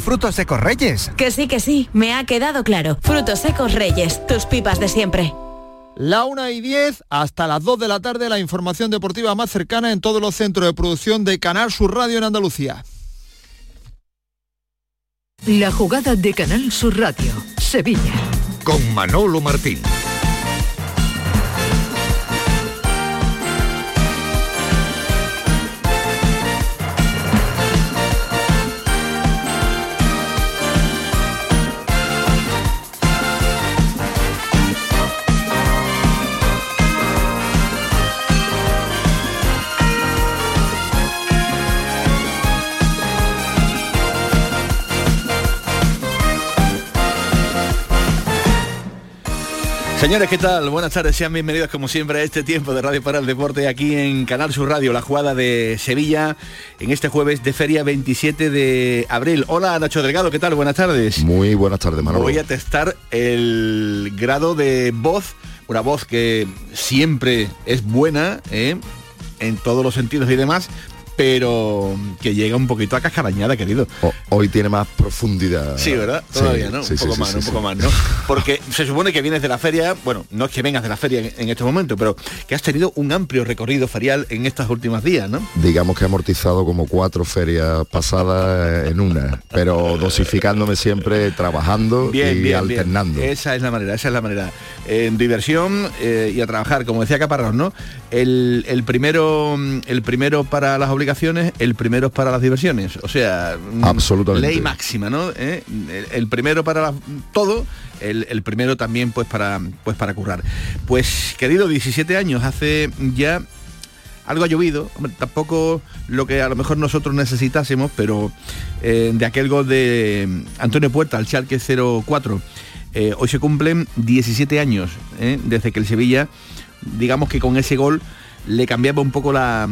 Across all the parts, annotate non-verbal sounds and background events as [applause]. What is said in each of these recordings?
Frutos secos Reyes. Que sí, que sí, me ha quedado claro. Frutos secos Reyes, tus pipas de siempre. La una y 10 hasta las 2 de la tarde la información deportiva más cercana en todos los centros de producción de Canal Sur Radio en Andalucía. La jugada de Canal Sur Radio, Sevilla. Con Manolo Martín. Señores, ¿qué tal? Buenas tardes, sean bienvenidos como siempre a este tiempo de Radio para el Deporte aquí en Canal Sur Radio, la jugada de Sevilla en este jueves de feria 27 de abril. Hola Nacho Delgado, ¿qué tal? Buenas tardes. Muy buenas tardes, Manolo. Voy a testar el grado de voz, una voz que siempre es buena, ¿eh? en todos los sentidos y demás, pero que llega un poquito a cascarañada, querido. hoy tiene más profundidad. Sí, ¿verdad? Todavía, ¿no? un poco más, un poco más, ¿no? [laughs] Porque se supone que vienes de la feria, bueno, no es que vengas de la feria en, este momento, pero que has tenido un amplio recorrido ferial en estos últimos días, ¿no? Digamos que he amortizado como cuatro ferias pasadas en una, pero dosificándome siempre, trabajando y alternando. Esa es la manera, esa es la manera. En diversión eh, y a trabajar, como decía Caparrós, ¿no? El, el, primero, el primero para las obligaciones el primero es para las diversiones. O sea, mm, Absolutamente. ley máxima, ¿no? ¿Eh? El, primero para todo, el, primero también pues para, pues para currar. Pues querido, 17 años, hace ya algo ha llovido, tampoco lo que a lo mejor nosotros necesitásemos, pero eh, de aquel gol de Antonio Puerta al Schalke 04, eh, hoy se cumplen 17 años desde que el Sevilla, digamos que con ese gol le cambiaba un poco la,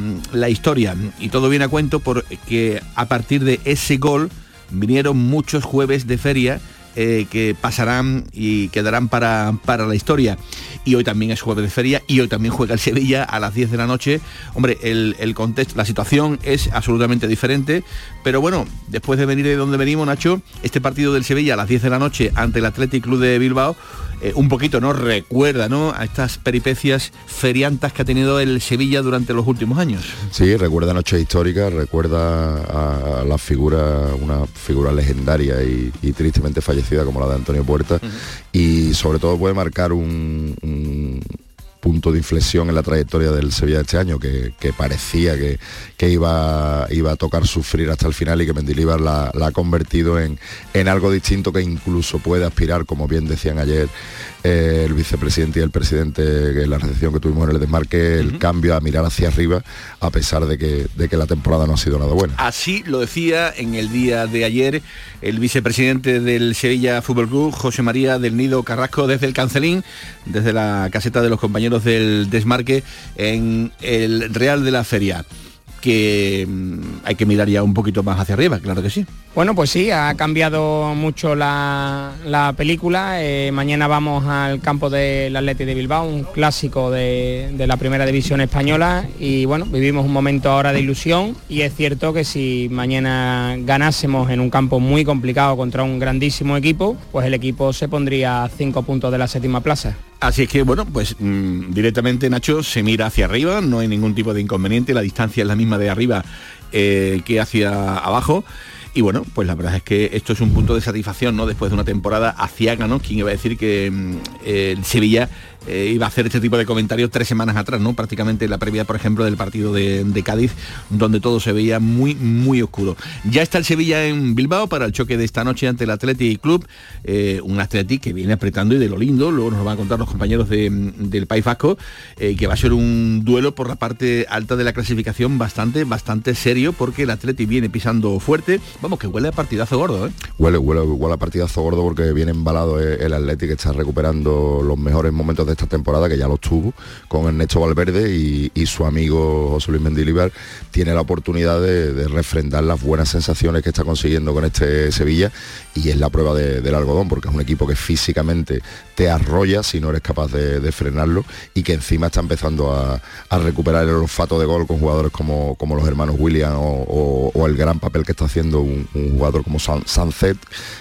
historia. Y todo viene a cuento porque a partir de ese gol vinieron muchos jueves de feria eh, que pasarán y quedarán para, para, la historia. Y hoy también es jueves de feria y hoy también juega el Sevilla a las 10 de la noche. Hombre, el, el contexto, la situación es absolutamente diferente, pero bueno, después de venir de donde venimos, Nacho, este partido del Sevilla a las 10 de la noche ante el Athletic Club de Bilbao eh, un poquito nos recuerda ¿no? a estas peripecias feriantas que ha tenido el Sevilla durante los últimos años. Sí, recuerda noche histórica, recuerda a la figura, una figura legendaria y, tristemente fallecida como la de Antonio Puerta, y sobre todo puede marcar un punto de inflexión en la trayectoria del Sevilla de este año, que, parecía que, que, iba, iba a tocar sufrir hasta el final y que Mendilibar la, ha convertido en, en algo distinto que incluso puede aspirar, como bien decían ayer eh, el vicepresidente y el presidente en la recepción que tuvimos en el desmarque, el cambio a mirar hacia arriba, a pesar de que, de que la temporada no ha sido nada buena. Así lo decía en el día de ayer el vicepresidente del Sevilla Fútbol Club, José María del Nido Carrasco, desde el Cancelín, desde la caseta de los compañeros del desmarque en el Real de la Feria que mm, hay que mirar ya un poquito más hacia arriba, claro que sí. Bueno, pues sí, ha cambiado mucho la, película. Eh, mañana vamos al campo del Atleti de Bilbao, un clásico de, de, la primera división española y bueno, vivimos un momento ahora de ilusión y es cierto que si mañana ganásemos en un campo muy complicado contra un grandísimo equipo, pues el equipo se pondría a cinco puntos de la séptima plaza. Así es que, bueno, pues mm, directamente Nacho se mira hacia arriba, no hay ningún tipo de inconveniente, la distancia es la misma de arriba eh, que hacia abajo. Y bueno, pues la verdad es que esto es un punto de satisfacción, ¿no? Después de una temporada aciaga, ¿no? ¿Quién iba a decir que mm, el Sevilla eh, iba a hacer este tipo de comentarios tres semanas atrás, ¿no? Prácticamente la previa, por ejemplo, del partido de, Cádiz, donde todo se veía muy, muy oscuro. Ya está el Sevilla en Bilbao para el choque de esta noche ante el Athletic Club, eh, un Athletic que viene apretando y de lo lindo, luego nos van a contar los compañeros del País Vasco, eh, que va a ser un duelo por la parte alta de la clasificación bastante, bastante serio, porque el Athletic viene pisando fuerte. Vamos, que huele a partidazo gordo, ¿eh? Huele, huele, huele a partidazo gordo porque viene embalado el Athletic, está recuperando los mejores momentos de esta temporada, que ya los tuvo, con Ernesto Valverde y, su amigo José Luis Mendilibar, tiene la oportunidad de, refrendar las buenas sensaciones que está consiguiendo con este Sevilla y es la prueba del algodón, porque es un equipo que físicamente te arrolla si no eres capaz de, frenarlo y que encima está empezando a, recuperar el olfato de gol con jugadores como, como los hermanos William o, el gran papel que está haciendo un, jugador como Sunset,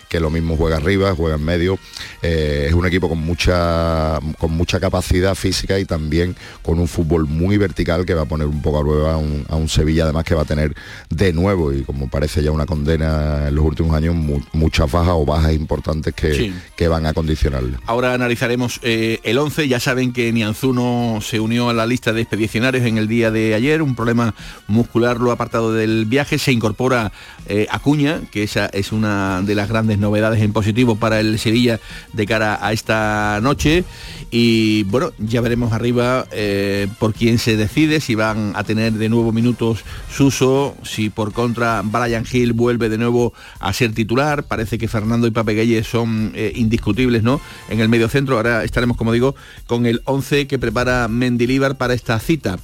que lo mismo juega arriba, juega en medio. Eh, es un equipo con mucha, con mucha capacidad física y también con un fútbol muy vertical que va a poner un poco a prueba a un, Sevilla, además que va a tener de nuevo, y como parece ya una condena en los últimos años, muchas bajas o bajas importantes que, que van a condicionarle. Ahora analizaremos eh, el 11, ya saben que Nianzuno se unió a la lista de expedicionarios en el día de ayer, un problema muscular lo apartado del viaje, se incorpora eh, Acuña, que esa es una de las grandes novedades en positivo para el Sevilla de cara a esta noche. Y bueno, ya veremos arriba eh, por quién se decide, si van a tener de nuevo minutos Suso, si por contra Brian Hill vuelve de nuevo a ser titular, parece que Fernando y Pape son eh, indiscutibles ¿no? en el medio centro, ahora estaremos como digo con el 11 que prepara Mendilibar para esta cita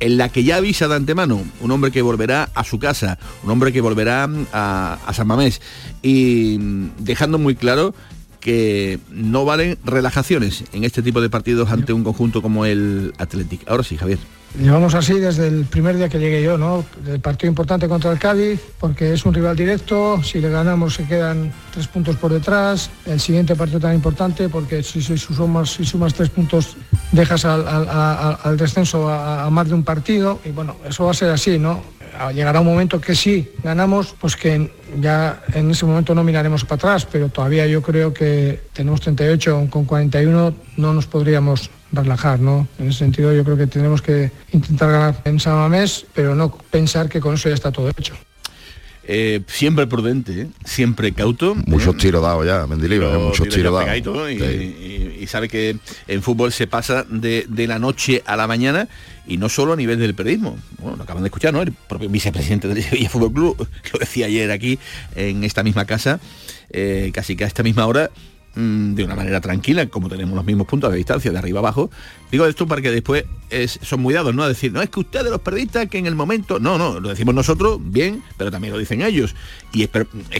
en la que ya avisa de antemano, un hombre que volverá a su casa, un hombre que volverá a, a San Mamés. Y mm, dejando muy claro que no valen relajaciones en este tipo de partidos ante un conjunto como el Athletic. Ahora sí, Javier. Llevamos así desde el primer día que llegué yo, ¿no? El partido importante contra el Cádiz, porque es un rival directo, si le ganamos se quedan tres puntos por detrás, el siguiente partido tan importante, porque si, sumas, tres puntos dejas al, descenso a, a, más de un partido, y bueno, eso va a ser así, ¿no? Llegará un momento que sí ganamos, pues que ya en ese momento no miraremos para atrás, pero todavía yo creo que tenemos 38, con 41 no nos podríamos relajar, ¿no? En ese sentido yo creo que tenemos que intentar ganar en San Mamés, pero no pensar que con eso ya está todo hecho. Eh, siempre prudente, ¿eh? siempre cauto. Muchos tiros dados ya, Mendilibar, muchos tiros dados. Y, sabe que en fútbol se pasa de, la noche a la mañana y no solo a nivel del periodismo. Bueno, lo acaban de escuchar, ¿no? El propio vicepresidente del [laughs] Sevilla Fútbol Club, [laughs] lo decía ayer aquí en esta misma casa, eh, casi que a esta misma hora de una manera tranquila, como tenemos los mismos puntos de distancia de arriba abajo. Digo esto para que después son muy dados, ¿no? A decir, no es que ustedes los periodistas que en el momento. No, no, lo decimos nosotros, bien, pero también lo dicen ellos. Y es,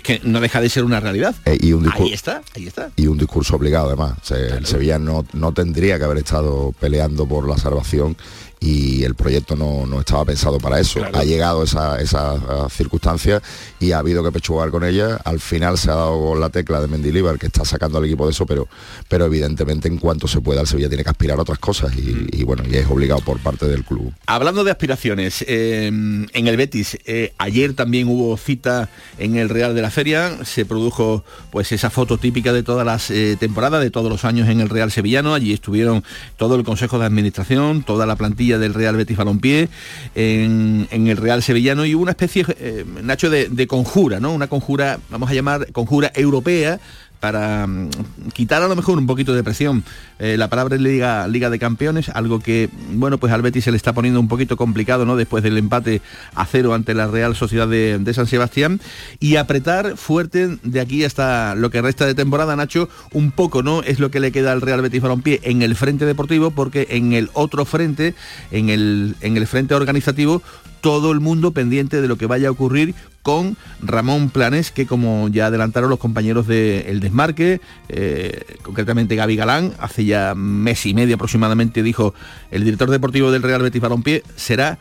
que no deja de ser una realidad. Eh, y un ahí está, ahí está. Y un discurso obligado además. El Sevilla no, no tendría que haber estado peleando por la salvación y el proyecto no, estaba pensado para eso. Ha llegado esa, esa circunstancia y ha habido que pechugar con ella. Al final se ha dado la tecla de Mendilibar que está sacando al equipo de eso, pero, pero evidentemente en cuanto se pueda el Sevilla tiene que aspirar a otras cosas y, mm. bueno, y es obligado por parte del club. Hablando de aspiraciones, em, en el Betis, eh, ayer también hubo cita en el Real de la Feria, se produjo pues esa foto típica de todas las eh, temporadas, de todos los años en el Real Sevillano, allí estuvieron todo el Consejo de Administración, toda la plantilla del Real Betis Balompié en, en el Real Sevillano y una especie, eh, Nacho, de, de conjura, ¿no? Una conjura, vamos a llamar conjura europea para mm, quitar a lo mejor un poquito de presión. Eh, la palabra Liga, Liga de Campeones, algo que, bueno, pues al Betis se le está poniendo un poquito complicado, ¿no? Después del empate a cero ante la Real Sociedad de, San Sebastián. Y apretar fuerte de aquí hasta lo que resta de temporada, Nacho, un poco, ¿no? Es lo que le queda al Real Betis Balompié en el frente deportivo, porque en el otro frente, en el, en el frente organizativo, todo el mundo pendiente de lo que vaya a ocurrir con Ramón Planes, que como ya adelantaron los compañeros del Desmarque, eh, concretamente Gaby Galán, hace ya mes y medio aproximadamente dijo el director deportivo del Real Betis Balompié, será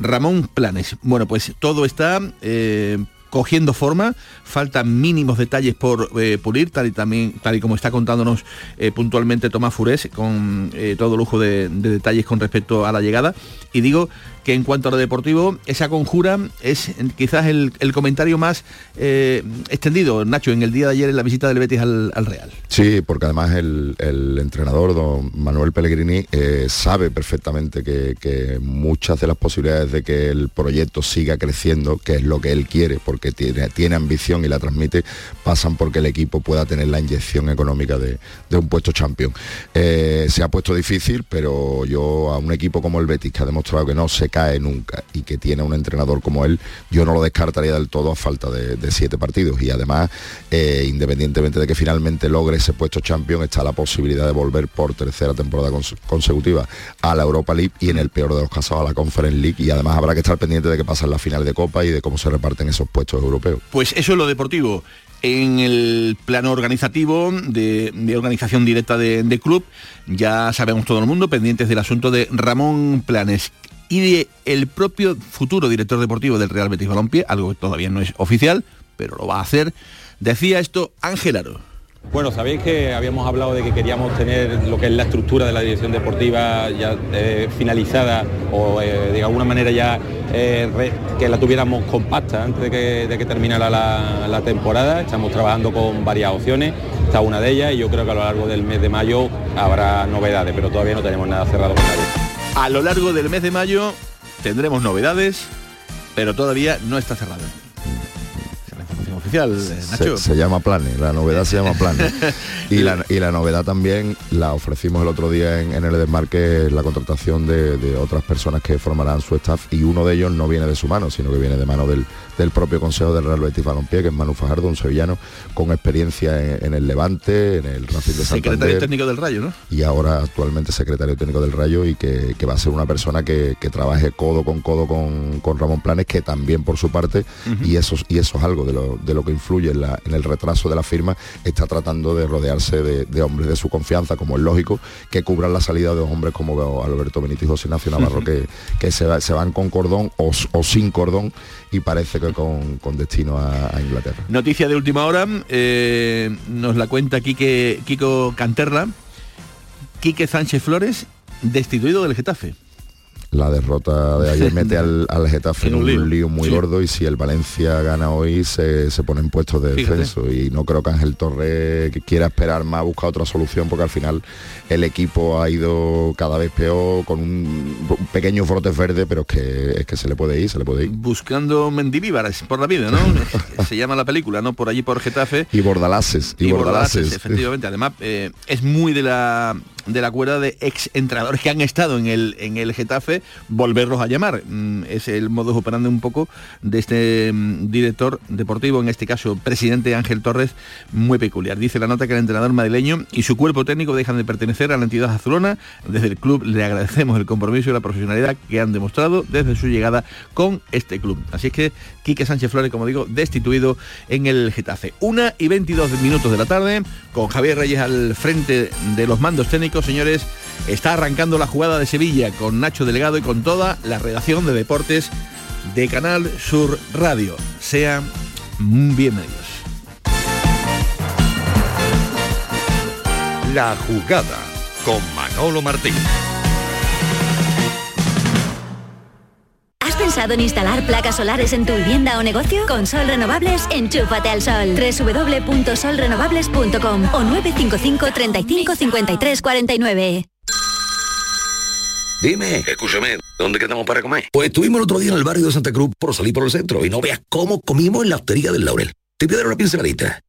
Ramón Planes. Bueno, pues todo está eh, cogiendo forma, faltan mínimos detalles por eh, pulir, tal y también, tal y como está contándonos puntualmente Tomás Furés, con todo lujo de, detalles con respecto a la llegada. Y digo que en cuanto a lo deportivo, esa conjura es quizás el, comentario más extendido, Nacho, en el día de ayer en la visita del Betis al, Real. Sí, porque además el, entrenador, don Manuel Pellegrini, sabe perfectamente que, que muchas de las posibilidades de que el proyecto siga creciendo, que es lo que él quiere, porque tiene, tiene ambición y la transmite, pasan porque el equipo pueda tener la inyección económica de, un puesto champion. Eh, se ha puesto difícil, pero yo a un equipo como el Betis, que ha demostrado que no se cae nunca y que tiene un entrenador como él, yo no lo descartaría del todo a falta de, siete partidos. Y además, eh, independientemente de que finalmente logre ese puesto champion, está la posibilidad de volver por tercera temporada consecutiva a la Europa League y en el peor de los casos a la Conference League. Y además habrá que estar pendiente de que pasa en la final de Copa y de cómo se reparten esos puestos europeos. Pues eso es lo deportivo. En el plano organizativo, de, organización directa de, club, ya sabemos todo el mundo, pendientes del asunto de Ramón Planes y de el propio futuro director deportivo del Real Betis Balompié, algo que todavía no es oficial, pero lo va a hacer. Decía esto Ángel Aro. Bueno, sabéis que habíamos hablado de que queríamos tener lo que es la estructura de la dirección deportiva ya eh, finalizada o eh, de alguna manera ya eh, que la tuviéramos compacta antes de que, terminara la, temporada. Estamos trabajando con varias opciones, está una de ellas y yo creo que a lo largo del mes de mayo habrá novedades, pero todavía no tenemos nada cerrado con nadie. A lo largo del mes de mayo tendremos novedades, pero todavía no está cerrado oficial, Nacho. Se, llama Plane, la novedad se llama Plane. [laughs] y, la, y la novedad también la ofrecimos el otro día en, en el desmarque, la contratación de, de, otras personas que formarán su staff y uno de ellos no viene de su mano, sino que viene de mano del, del propio Consejo del Real Betis Balompié, que es Manu Fajardo, un sevillano con experiencia en, el Levante, en el Racing de Santander. Secretario técnico del Rayo, ¿no? Y ahora actualmente secretario técnico del Rayo y que, va a ser una persona que, trabaje codo con codo con, Ramón Planes, que también por su parte, y, eso, y eso es algo de lo, de lo que influye en, la, en, el retraso de la firma, está tratando de rodearse de, hombres de su confianza, como es lógico, que cubran la salida de hombres como Alberto Benítez y José Ignacio Navarro, que, que se, se, van con cordón o, o sin cordón y parece que con, destino a, Inglaterra. Noticia de última hora, eh, nos la cuenta Quique, Kiko Canterla. Quique Sánchez Flores, destituido del Getafe la derrota de ayer [laughs] mete al, Getafe en un, lío. muy gordo y si el Valencia gana hoy se, pone en puestos de defenso y no creo que Ángel Torres quiera esperar más, buscar otra solución porque al final el equipo ha ido cada vez peor con un, pequeño frote verde pero es que, es que se le puede ir, se le puede ir. Buscando Mendilíbares por la vida, ¿no? [laughs] se llama la película, ¿no? Por allí por Getafe. Y Bordalases. Y, Bordalases. efectivamente. Además, eh, es muy de la de la cuerda de ex entrenadores que han estado en el, en el Getafe, volverlos a llamar. Mm, es el modo operando un poco de este mm, director deportivo, en este caso presidente Ángel Torres, muy peculiar. Dice la nota que el entrenador madrileño y su cuerpo técnico dejan de pertenecer a la entidad azulona. Desde el club le agradecemos el compromiso y la profesionalidad que han demostrado desde su llegada con este club. Así es que Quique Sánchez Flores, como digo, destituido en el Getafe. Una y 22 minutos de la tarde, con Javier Reyes al frente de los mandos técnicos señores, está arrancando la jugada de Sevilla con Nacho Delegado y con toda la redacción de deportes de Canal Sur Radio. Sean bienvenidos. La jugada con Manolo Martín. Pensado en instalar placas solares en tu vivienda o negocio? Con Sol Renovables, enchúfate al sol. www.solrenovables.com o 955 35 53 49. Dime, escúchame, ¿dónde quedamos para comer? Pues estuvimos el otro día en el barrio de Santa Cruz por salir por el centro y no veas cómo comimos en la hostería del Laurel. Te voy a una pinceladita.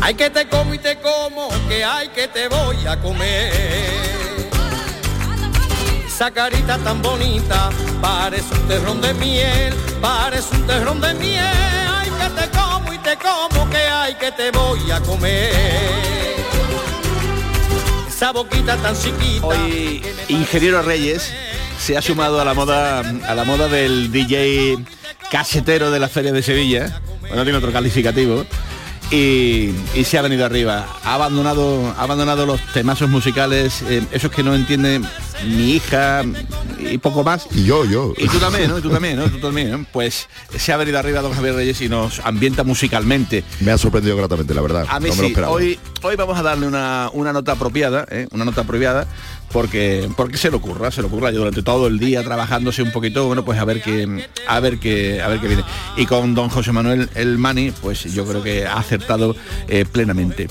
Hay que te como y te como, que hay que te voy a comer. Esa carita tan bonita, parece un terrón de miel, parece un terrón de miel. Ay, que te como y te como, que hay que te voy a comer. Esa boquita tan chiquita. Hoy Ingeniero Reyes se ha sumado a la moda a la moda del DJ casetero de la Feria de Sevilla. Bueno, tiene otro calificativo. Y, y se ha venido arriba. Ha abandonado, ha abandonado los temazos musicales, eh, esos que no entiende mi hija y poco más. Y yo, yo. Y tú también, ¿no? Y tú también, ¿no? Tú también, ¿no? Pues se ha venido arriba don Javier Reyes y nos ambienta musicalmente. Me ha sorprendido gratamente, la verdad. A mí no me lo sí. esperaba. Hoy, hoy vamos a darle una, una nota apropiada, ¿eh? una nota apropiada, porque, porque se le ocurra, se le ocurra. Yo durante todo el día trabajándose un poquito, bueno, pues a ver qué, a ver qué, a ver qué viene. Y con don José Manuel El Mani, pues yo creo que ha acertado eh, plenamente.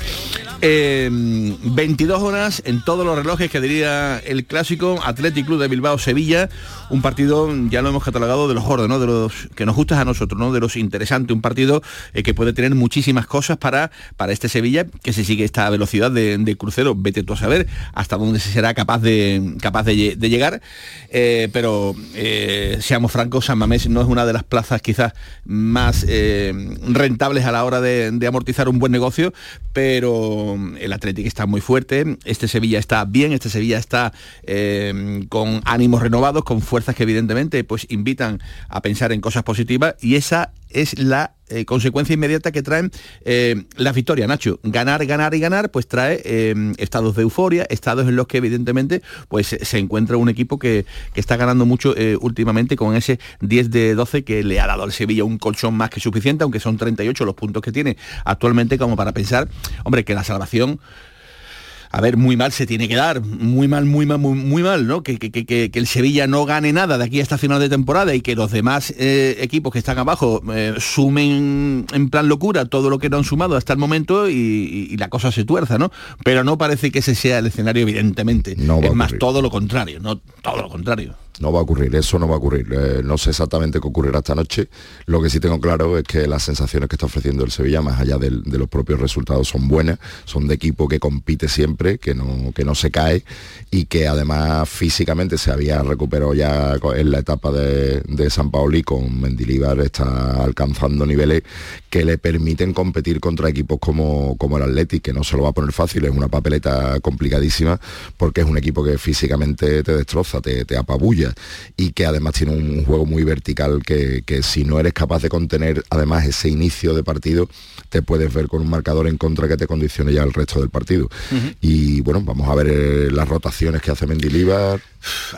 Eh, 22 horas en todos los relojes que diría el clásico Athletic Club de Bilbao Sevilla, un partido ya lo hemos catalogado de los gordos. De los que nos gustas a nosotros, ¿no? De los interesantes, un partido eh, que puede tener muchísimas cosas para, para este Sevilla, que se sigue esta velocidad de, de crucero, vete tú a saber hasta dónde se será capaz de capaz de, lle- de llegar. Eh, pero eh, seamos francos, San Mamés no es una de las plazas quizás más rentables a la hora de amortizar un buen negocio, pero el Atlético está muy fuerte, este Sevilla está bien, este Sevilla está eh, con ánimos renovados, con fuerzas que evidentemente pues invitan a pensar en cosas positivas y esa es la eh, consecuencia inmediata que traen eh, las victorias, Nacho. Ganar, ganar y ganar, pues trae eh, estados de euforia, estados en los que evidentemente pues se encuentra un equipo que, que está ganando mucho eh, últimamente con ese 10 de 12 que le ha dado al Sevilla un colchón más que suficiente, aunque son 38 los puntos que tiene actualmente como para pensar, hombre, que la salvación a ver, muy mal se tiene que dar, muy mal, muy mal, muy, muy mal, ¿no? Que, que- que- que- el Sevilla no gane nada de aquí hasta final de temporada y que los demás eh, equipos que están abajo eh, sumen en plan locura todo lo que no han sumado hasta el momento y, y- y la cosa se tuerza, ¿no? Pero no parece que ese sea el escenario, evidentemente. No es más, todo lo contrario, no todo lo contrario. No va a ocurrir, eso no va a ocurrir. Eh, no sé exactamente qué ocurrirá esta noche. Lo que sí tengo claro es que las sensaciones que está ofreciendo el Sevilla, más allá de los propios resultados, son buenas. Son de equipo que compite siempre, que no, que no se cae y que además físicamente se había recuperado ya en la etapa de, de San Paoli con Mendilibar, está alcanzando niveles que le permiten competir contra equipos como, como el Athletic, que no se lo va a poner fácil, es una papeleta complicadísima porque es un equipo que físicamente te destroza, te, te apabulla y que además tiene un juego muy vertical que, que si no eres capaz de contener además ese inicio de partido, te puedes ver con un marcador en contra que te condicione ya el resto del partido. Y bueno, vamos a ver eh, las rotaciones que hace Mendilibar.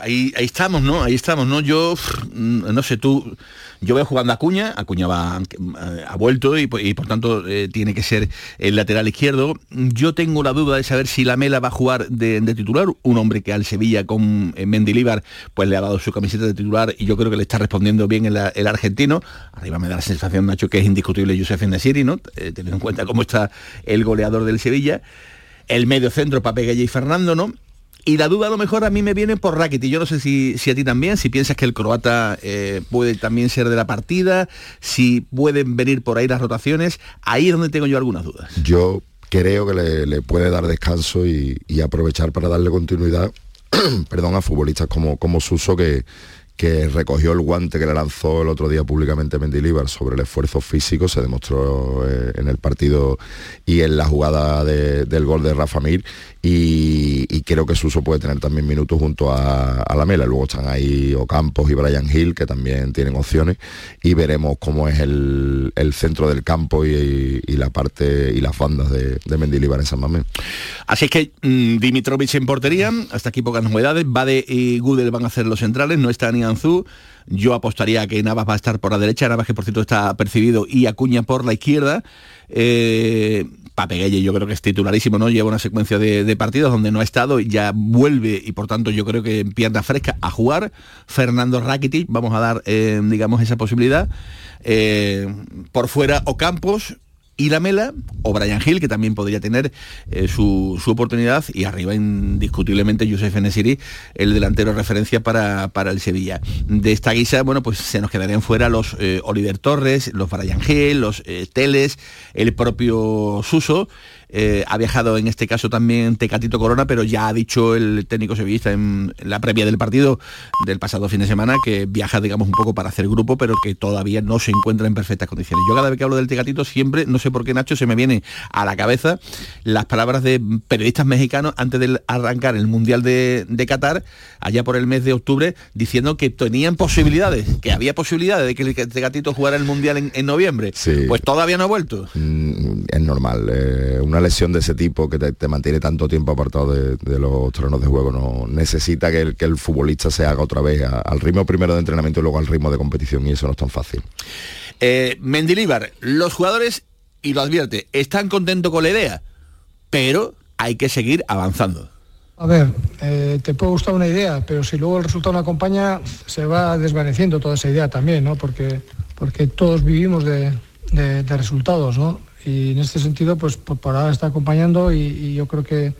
Ahí, ahí estamos, ¿no? Ahí estamos, ¿no? Yo, no sé, tú, yo veo jugando a Acuña, Acuña va, eh, ha vuelto y, por- tanto eh, tiene que ser el lateral izquierdo. Yo tengo la duda de saber si la Mela va a jugar de, titular, un hombre que al Sevilla con eh, Mendilíbar pues le ha dado su camiseta de titular y yo creo que le está respondiendo bien el, argentino. Arriba me da la sensación, Nacho, que es indiscutible Josef Nesiri, ¿no? Teniendo en cuenta cómo está el goleador del Sevilla. El medio centro, Pape Gaya y Fernando, ¿no? Y la duda a lo mejor a mí me viene por Rakitic. Yo no sé si, si a ti también, si piensas que el croata eh, puede también ser de la partida, si pueden venir por ahí las rotaciones. Ahí es donde tengo yo algunas dudas. Yo creo que le, puede dar descanso y, y aprovechar para darle continuidad [clears throat] perdón, a futbolistas como, como Suso que, que recogió el guante que le lanzó el otro día públicamente Mendilibar sobre el esfuerzo físico, se demostró eh, en el partido y en la jugada de- del gol de Rafa Mir y, creo que Suso puede tener también minutos junto a, a la Mela. Luego están ahí Ocampos y Brian Hill que también tienen opciones y veremos cómo es el, centro del campo y, la parte y las bandas de, de Mendilibar en San Mamés. Así es que mm, Dimitrovic en portería, hasta aquí pocas novedades. Bade y Gudel van a ser los centrales, no está ni Yo apostaría que Navas va a estar por la derecha, Navas que por cierto está percibido y Acuña por la izquierda. Eh, Papeguelle yo creo que es titularísimo, ¿no? Lleva una secuencia de, partidos donde no ha estado, ya vuelve y por tanto yo creo que en pierna fresca a jugar. Fernando Rakitic, vamos a dar, eh, digamos, esa posibilidad. Eh, por fuera Ocampos, y la Mela o Brian Hill, que también podría tener eh, su, oportunidad, y arriba indiscutiblemente Josef Enesiri, el delantero referencia para, para, el Sevilla. De esta guisa, bueno, pues se nos quedarían fuera los eh, Oliver Torres, los Brian Hill, los eh, Teles, el propio Suso, eh, ha viajado en este caso también Tecatito Corona, pero ya ha dicho el técnico sevillista en, la previa del partido del pasado fin de semana que viaja, digamos, un poco para hacer grupo, pero que todavía no se encuentra en perfectas condiciones. Yo cada vez que hablo del Tecatito siempre, no sé por qué Nacho, se me viene a la cabeza las palabras de periodistas mexicanos antes de arrancar el Mundial de, Qatar, allá por el mes de octubre, diciendo que tenían posibilidades, que había posibilidades de que el Tecatito jugara el Mundial en, noviembre. Pues todavía no ha vuelto. Mm, es normal. Eh, una lesión de ese tipo que te, mantiene tanto tiempo apartado de, los terrenos de juego no necesita que el, que el futbolista se haga otra vez al ritmo primero de entrenamiento y luego al ritmo de competición y eso no es tan fácil. Eh, Mendilíbar, los jugadores, y lo advierte, están contentos con la idea, pero hay que seguir avanzando. A ver, eh, te puede gustar una idea, pero si luego el resultado no acompaña, se va desvaneciendo toda esa idea también, ¿no? Porque, porque todos vivimos de, de resultados, ¿no? Y en este sentido pues por, ahora está acompañando y, yo creo que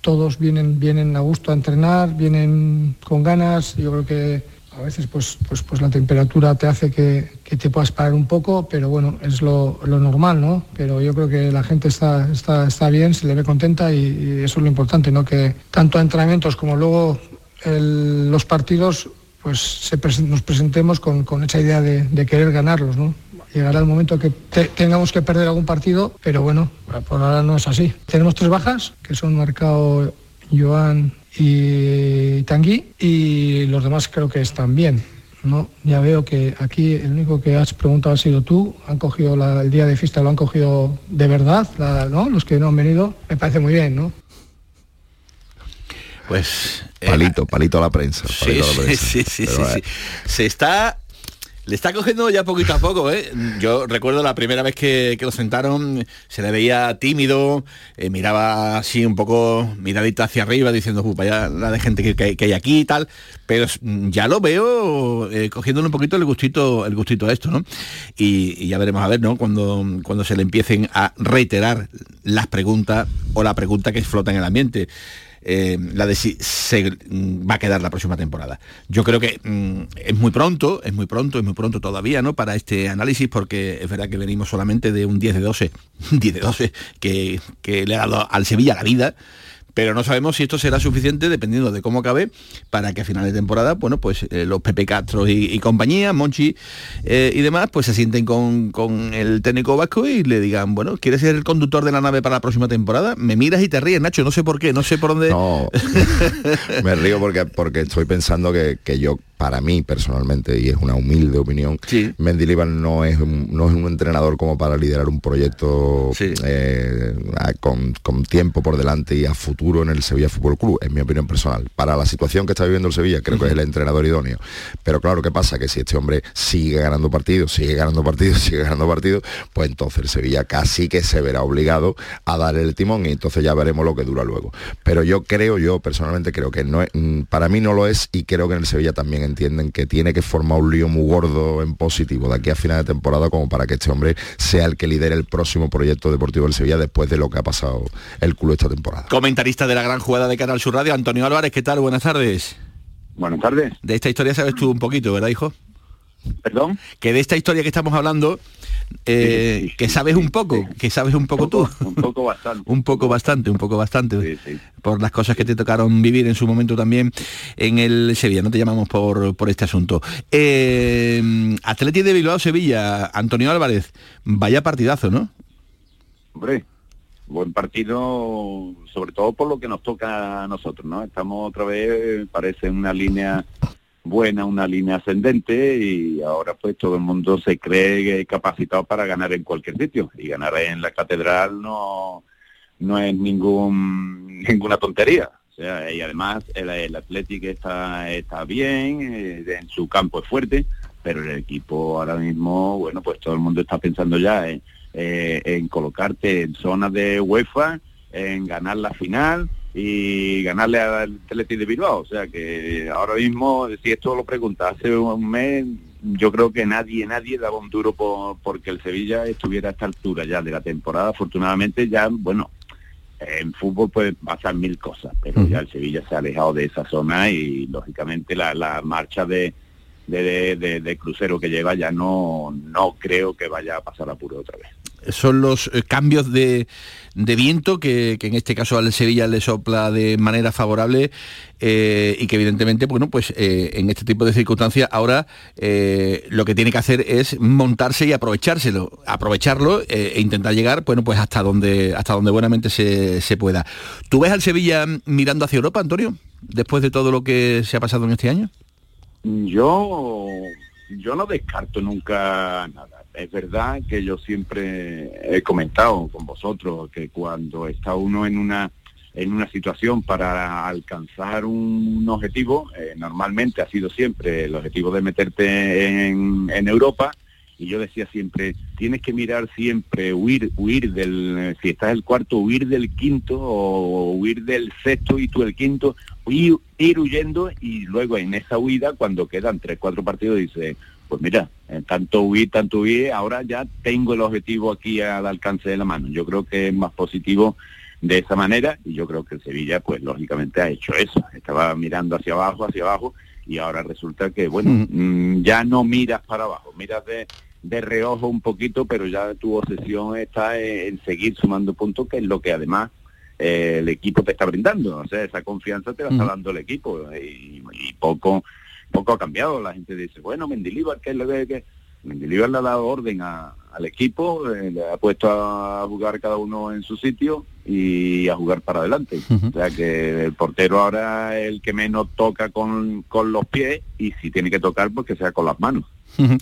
todos vienen vienen a gusto a entrenar vienen con ganas. Yo creo que a veces pues pues pues la temperatura te hace que, te puedas parar un poco pero bueno es lo, normal no pero yo creo que la gente está está, está bien se le ve contenta y, eso es lo importante no que tanto a entrenamientos como luego los partidos pues nos presentemos con, esa idea de, de querer ganarlos no Llegará el momento que tengamos que perder algún partido, pero bueno, por ahora no es así. Tenemos tres bajas, que son marcado Joan y Tanguy, y los demás creo que están bien. ¿no? Ya veo que aquí el único que has preguntado ha sido tú, han cogido el día de fiesta, lo han cogido de verdad, ¿no? los que no han venido, me parece muy bien, ¿no? Pues... palito, [laughs] palito a la prensa. sí, sí, sí, sí, Se está le está cogiendo ya poquito a poco, ¿eh? Yo recuerdo la primera vez que, lo sentaron, se le veía tímido, eh, miraba así un poco miradita hacia arriba, diciendo, vaya la de gente que, hay aquí y tal, pero ya lo veo eh, cogiéndole un poquito el gustito, el gustito a esto, ¿no? Y, ya veremos a ver, ¿no? Cuando, cuando se le empiecen a reiterar las preguntas o la pregunta que flota en el ambiente. Eh, la de si se va a quedar la próxima temporada. Yo creo que mm, es muy pronto, es muy pronto, es muy pronto todavía, ¿no? Para este análisis, porque es verdad que venimos solamente de un 10 de 12, 10 [laughs] de 12 que, que le ha dado al Sevilla la vida pero no sabemos si esto será suficiente dependiendo de cómo acabe para que a final de temporada, bueno, pues eh, los Pepe Castro y, compañía, Monchi eh, y demás, pues se sienten con, el técnico vasco y le digan, bueno, ¿quieres ser el conductor de la nave para la próxima temporada? Me miras y te ríes, Nacho, no sé por qué, no sé por dónde... No, [laughs] me río porque, porque estoy pensando que, que yo para mí personalmente, y es una humilde opinión, sí. Mendilibar no es, un, no es un entrenador como para liderar un proyecto eh, con, tiempo por delante y a futuro en el Sevilla Fútbol Club, en mi opinión personal. Para la situación que está viviendo el Sevilla, creo que es el entrenador idóneo. Pero claro, ¿qué pasa? Que si este hombre sigue ganando partidos, sigue ganando partidos, [laughs] sigue ganando partidos, pues entonces el Sevilla casi que se verá obligado a dar el timón y entonces ya veremos lo que dura luego. Pero yo creo, yo personalmente creo que no es, mm, para mí no lo es y creo que en el Sevilla también entienden que tiene que formar un lío muy gordo en positivo de aquí a final de temporada como para que este hombre sea el que lidere el próximo proyecto deportivo del Sevilla después de lo que ha pasado el culo esta temporada. Comentarista de la gran jugada de Canal Sur Radio, Antonio Álvarez, ¿qué tal? Buenas tardes. Buenas tardes. De esta historia sabes tú un poquito, ¿verdad, hijo? ¿Perdón? Que de esta historia que estamos hablando, eh, que sabes un poco, que sabes un poco, tú. [laughs] Un poco bastante. un poco bastante, un poco bastante. Por las cosas que te tocaron vivir en su momento también en el Sevilla, no te llamamos por, por este asunto. Eh, Atleti de Bilbao, Sevilla, Antonio Álvarez, vaya partidazo, ¿no? Hombre, buen partido, sobre todo por lo que nos toca a nosotros, ¿no? Estamos otra vez, parece una línea buena, una línea ascendente y ahora pues todo el mundo se cree capacitado para ganar en cualquier sitio y ganar en la catedral no no es ningún [laughs] ninguna tontería. O sea, y además el, el está, está bien, eh, en su campo es fuerte, pero el equipo ahora mismo, bueno, pues todo el mundo está pensando ya en, eh, en colocarte en zonas de UEFA, en ganar la final y ganarle al Atlético de Bilbao. O sea que ahora mismo, si esto lo pregunta hace un mes, yo creo que nadie, nadie daba un duro por, porque el Sevilla estuviera a esta altura ya de la temporada. Afortunadamente ya, bueno, en fútbol puede pasar mil cosas, pero ya el Sevilla se ha alejado de esa zona y lógicamente la, la marcha de, de, de- de crucero que lleva ya no, no creo que vaya a pasar apuro otra vez. son los eh, cambios de, de viento que, que en este caso al Sevilla le sopla de manera favorable eh, y que evidentemente bueno pues eh, en este tipo de circunstancias ahora eh, lo que tiene que hacer es montarse y aprovechárselo aprovecharlo e intentar llegar bueno pues hasta donde hasta donde buenamente se, se pueda ¿tú ves al Sevilla mirando hacia Europa Antonio después de todo lo que se ha pasado en este año? Yo, yo no descarto nunca nada. Es verdad que yo siempre he comentado con vosotros que cuando está uno en una en una situación para alcanzar un objetivo, eh, normalmente ha sido siempre el objetivo de meterte en, Europa, y yo decía siempre, tienes que mirar siempre, huir, huir del, si estás el cuarto, huir del quinto o huir del sexto y tú el quinto, ir, ir huyendo. Y luego en esa huida, cuando quedan tres, cuatro partidos, dice, pues mira, eh, tanto huir, tanto huir, ahora ya tengo el objetivo aquí al alcance de la mano. Yo creo que es más positivo de esa manera y yo creo que el Sevilla, pues lógicamente ha hecho eso. Estaba mirando hacia abajo, hacia abajo y ahora resulta que, bueno, mm, ya no miras para abajo, miras de, de reojo un poquito, pero ya tu obsesión está en, en seguir sumando puntos, que es lo que además eh, el equipo te está brindando. O sea, esa confianza te la está dando el equipo y, y poco poco ha cambiado. La gente dice, bueno, Mendilibar, ¿qué es lo que...? Mendilibar le ha dado orden a- al equipo, eh, le ha puesto a jugar cada uno en su sitio y a jugar para adelante. O sea que el portero ahora es el que menos toca con, con los pies y si tiene que tocar, pues que sea con las manos. Pues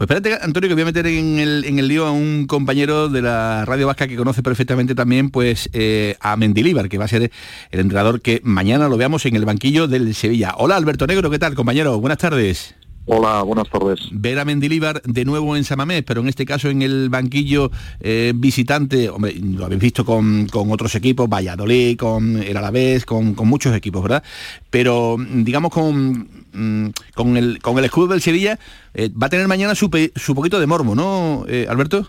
espérate, Antonio, que voy a meter en el, en el lío a un compañero de la Radio Vasca que conoce perfectamente también pues eh, a Mendilíbar, que va a ser el entrenador que mañana lo veamos en el banquillo del Sevilla. Hola, Alberto Negro, ¿qué tal, compañero? Buenas tardes. Hola, buenas tardes. Ver a Mendilíbar de nuevo en Samamés, pero en este caso en el banquillo eh, visitante, hombre, lo habéis visto con, con otros equipos, Valladolid, con el Alavés, con, con muchos equipos, ¿verdad? Pero digamos con, mm, con, el, con el escudo del Sevilla, eh, va a tener mañana su, pe- su poquito de morbo, ¿no, eh, Alberto?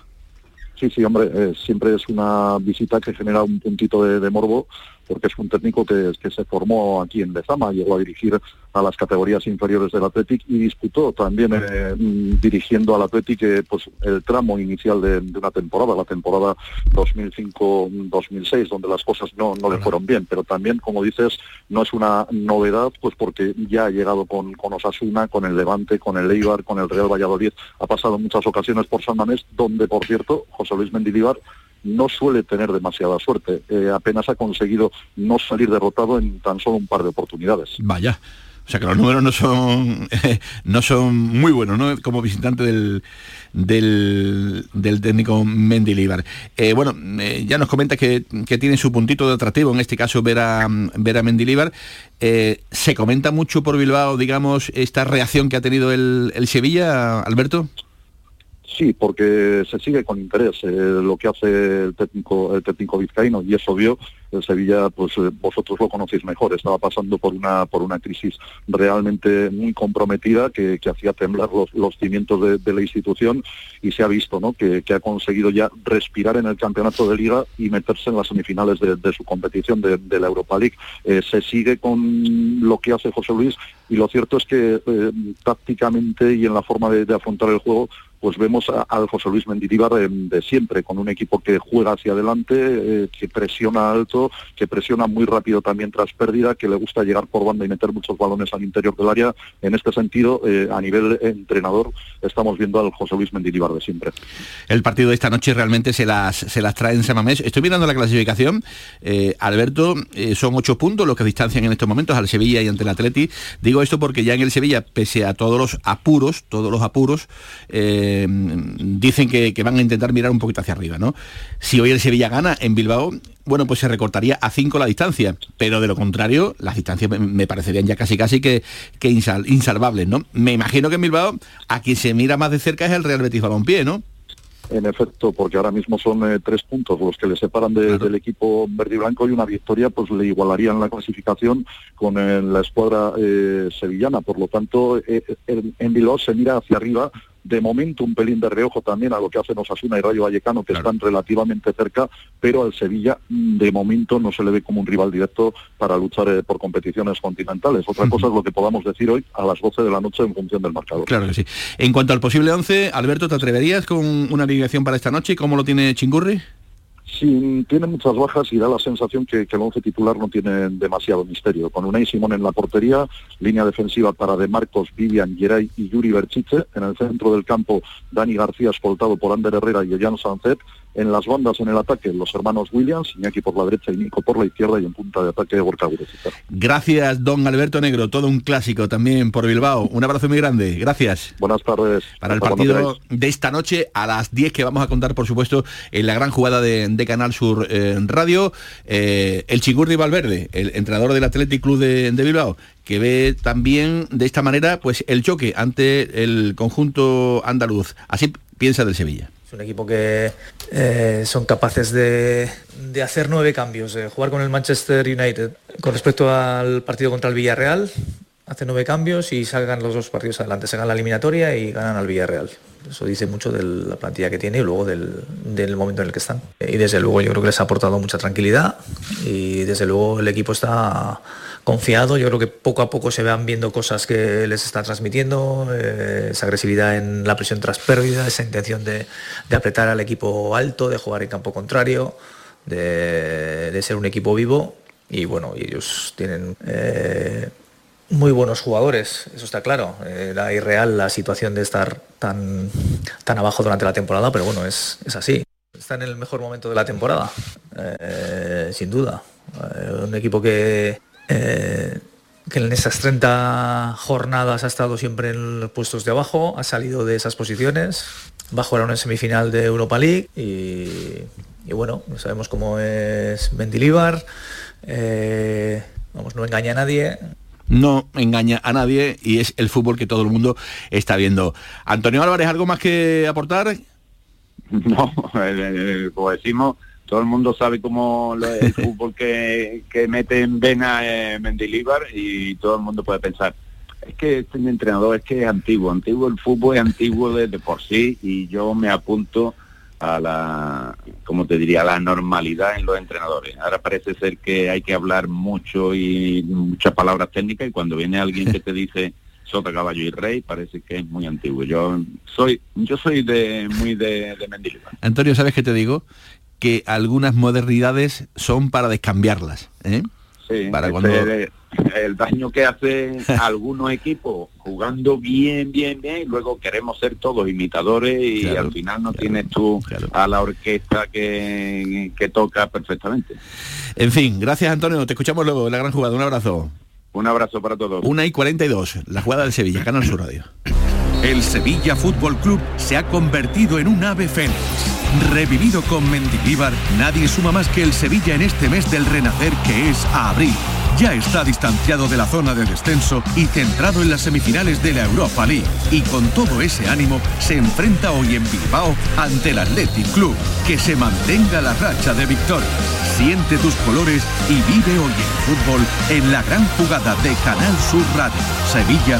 Sí, sí, hombre, eh, siempre es una visita que genera un puntito de, de morbo, porque es un técnico que, que se formó aquí en Lezama, llegó a dirigir a las categorías inferiores del Athletic y disputó también eh, mm, dirigiendo al Athletic eh, pues, el tramo inicial de, de una temporada, la temporada 2005-2006, donde las cosas no, no le fueron bien, pero también, como dices, no es una novedad, pues porque ya ha llegado con, con Osasuna, con el Levante, con el Eibar, con el Real Valladolid, ha pasado muchas ocasiones por San Mamés, donde, por cierto, José Luis Mendilibar no suele tener demasiada suerte. Eh, apenas ha conseguido no salir derrotado en tan solo un par de oportunidades. Vaya. O sea que los números no son no son muy buenos, ¿no? Como visitante del, del, técnico Mendilibar. Eh, bueno, eh, ya nos comenta que, que tiene su puntito de atractivo, en este caso ver a, Mendilibar. Eh, ¿Se comenta mucho por Bilbao, digamos, esta reacción que ha tenido el, el Sevilla, Alberto? Sí, porque se sigue con interés eh, lo que hace el técnico, el técnico vizcaíno y es obvio. El Sevilla, pues eh, vosotros lo conocéis mejor, estaba pasando por una por una crisis realmente muy comprometida que, que hacía temblar los, los cimientos de, la institución y se ha visto ¿no? que, que ha conseguido ya respirar en el campeonato de liga y meterse en las semifinales de, su competición de, la Europa League. Eh, se sigue con lo que hace José Luis y lo cierto es que tácticamente y en la forma de afrontar el juego pues vemos al José Luis Mendilibar de, de siempre, con un equipo que juega hacia adelante, eh, que presiona alto, que presiona muy rápido también tras pérdida, que le gusta llegar por banda y meter muchos balones al interior del área. En este sentido, eh, a nivel entrenador, estamos viendo al José Luis Mendilibar de siempre. El partido de esta noche realmente se las, se las trae en Samamés. Estoy mirando la clasificación. Eh, Alberto, son ocho puntos los que distancian en estos momentos al Sevilla y ante el Atleti. Digo esto porque ya en el Sevilla, pese a todos los apuros, todos los apuros, eh, dicen que, que van a intentar mirar un poquito hacia arriba, ¿no? Si hoy el Sevilla gana en Bilbao, bueno, pues se recortaría a 5 la distancia, pero de lo contrario, las distancias me, me parecerían ya casi casi que, que insal- insalvables, ¿no? Me imagino que en Bilbao a quien se mira más de cerca es el Real Betis Balompié, ¿no? En efecto, porque ahora mismo son eh, tres puntos los que le separan de- del equipo verde y blanco y una victoria pues le igualarían la clasificación con eh, la escuadra eh, sevillana. Por lo tanto, en, en Bilbao se mira hacia arriba. De momento un pelín de reojo también a lo que hacen Osasuna y Rayo Vallecano, que están relativamente cerca, pero al Sevilla mm, de momento no se le ve como un rival directo para luchar eh, por competiciones continentales. Otra cosa es lo que podamos decir hoy a las 12 de la noche en función del marcador. Claro que sí. En cuanto al posible 11, Alberto, ¿te atreverías con una alineación para esta noche? ¿Cómo lo tiene Chingurri? Sí, tiene muchas bajas y da la sensación que, el once titular no tiene demasiado misterio. Con Unai Simón en la portería, línea defensiva para De Marcos, Vivian, Geray y Yuri Berchiche. En el centro del campo, Dani García escoltado por Ander Herrera y Ollán Sancet. En las bandas en el ataque, los hermanos Williams, Iñaki por la derecha y Nico por la izquierda y en punta de ataque Gorka Gurezita. Gracias, don Alberto Negro, todo un clásico también por Bilbao. Un abrazo muy grande, gracias. Buenas tardes. Para el partido de esta noche a las 10 que vamos a contar, por supuesto, en la gran jugada de, de Canal Sur eh, Radio, eh, el Chingurri Valverde, el entrenador del Athletic Club de, de Bilbao, que ve también de esta manera pues el choque ante el conjunto andaluz. Así piensa del Sevilla. Un equipo que eh, son capaces de, de hacer nueve cambios, de jugar con el Manchester United. Con respecto al partido contra el Villarreal, hace nueve cambios y salgan los dos partidos adelante. Sacan la eliminatoria y ganan al Villarreal. Eso dice mucho de la plantilla que tiene y luego del, del momento en el que están. Y desde luego yo creo que les ha aportado mucha tranquilidad y desde luego el equipo está confiado. Yo creo que poco a poco se van viendo cosas que les está transmitiendo, eh, esa agresividad en la presión tras pérdida, esa intención de, apretar al equipo alto, de jugar en campo contrario, de, ser un equipo vivo. Y bueno, ellos tienen eh, muy buenos jugadores, eso está claro. Era irreal la situación de estar tan, tan abajo durante la temporada, pero bueno, es, es así. Están en el mejor momento de la temporada, eh, sin duda. Eh, un equipo que, eh, que en esas 30 jornadas ha estado siempre en los puestos de abajo, ha salido de esas posiciones, va a jugar una semifinal de Europa League y, y bueno, sabemos cómo es Mendilibar, eh, vamos, no engaña a nadie, No engaña a nadie y es el fútbol que todo el mundo está viendo. Antonio Álvarez, ¿algo más que aportar? [laughs] No, eh, como decimos, todo el mundo sabe cómo lo- el [laughs] fútbol que, que mete en vena eh, Mendilibar y todo el mundo puede pensar, es que este entrenador es que es antiguo, antiguo el fútbol es antiguo desde por sí y yo me apunto a la, como te diría, a la normalidad en los entrenadores. Ahora parece ser que hay que hablar mucho y muchas palabras técnicas y cuando viene alguien que te dice sota, caballo y rey, parece que es muy antiguo. Yo soy, yo soy de muy de, de Mendilibar. Antonio, ¿sabes qué te digo? Que algunas modernidades son para descambiarlas. ¿eh? Sí, Para ese cuando- el daño que hacen [laughs] algunos equipos jugando bien, bien, bien, y luego queremos ser todos imitadores y Claro, al final no tienes tú a la orquesta que, que toca perfectamente. En fin, gracias Antonio, te escuchamos luego en la gran jugada. Un abrazo. Un abrazo para todos. Una y 42, la jugada del Sevilla, Canal Sur Radio. El Sevilla Fútbol Club se ha convertido en un ave fénix. Revivido con Mendilibar, nadie suma más que el Sevilla en este mes del renacer que es abril. Ya está distanciado de la zona de descenso y centrado en las semifinales de la Europa League. Y con todo ese ánimo se enfrenta hoy en Bilbao ante el Athletic Club. Que se mantenga la racha de victorias. Siente tus colores y vive hoy el fútbol en la gran jugada de Canal Sur Radio, Sevilla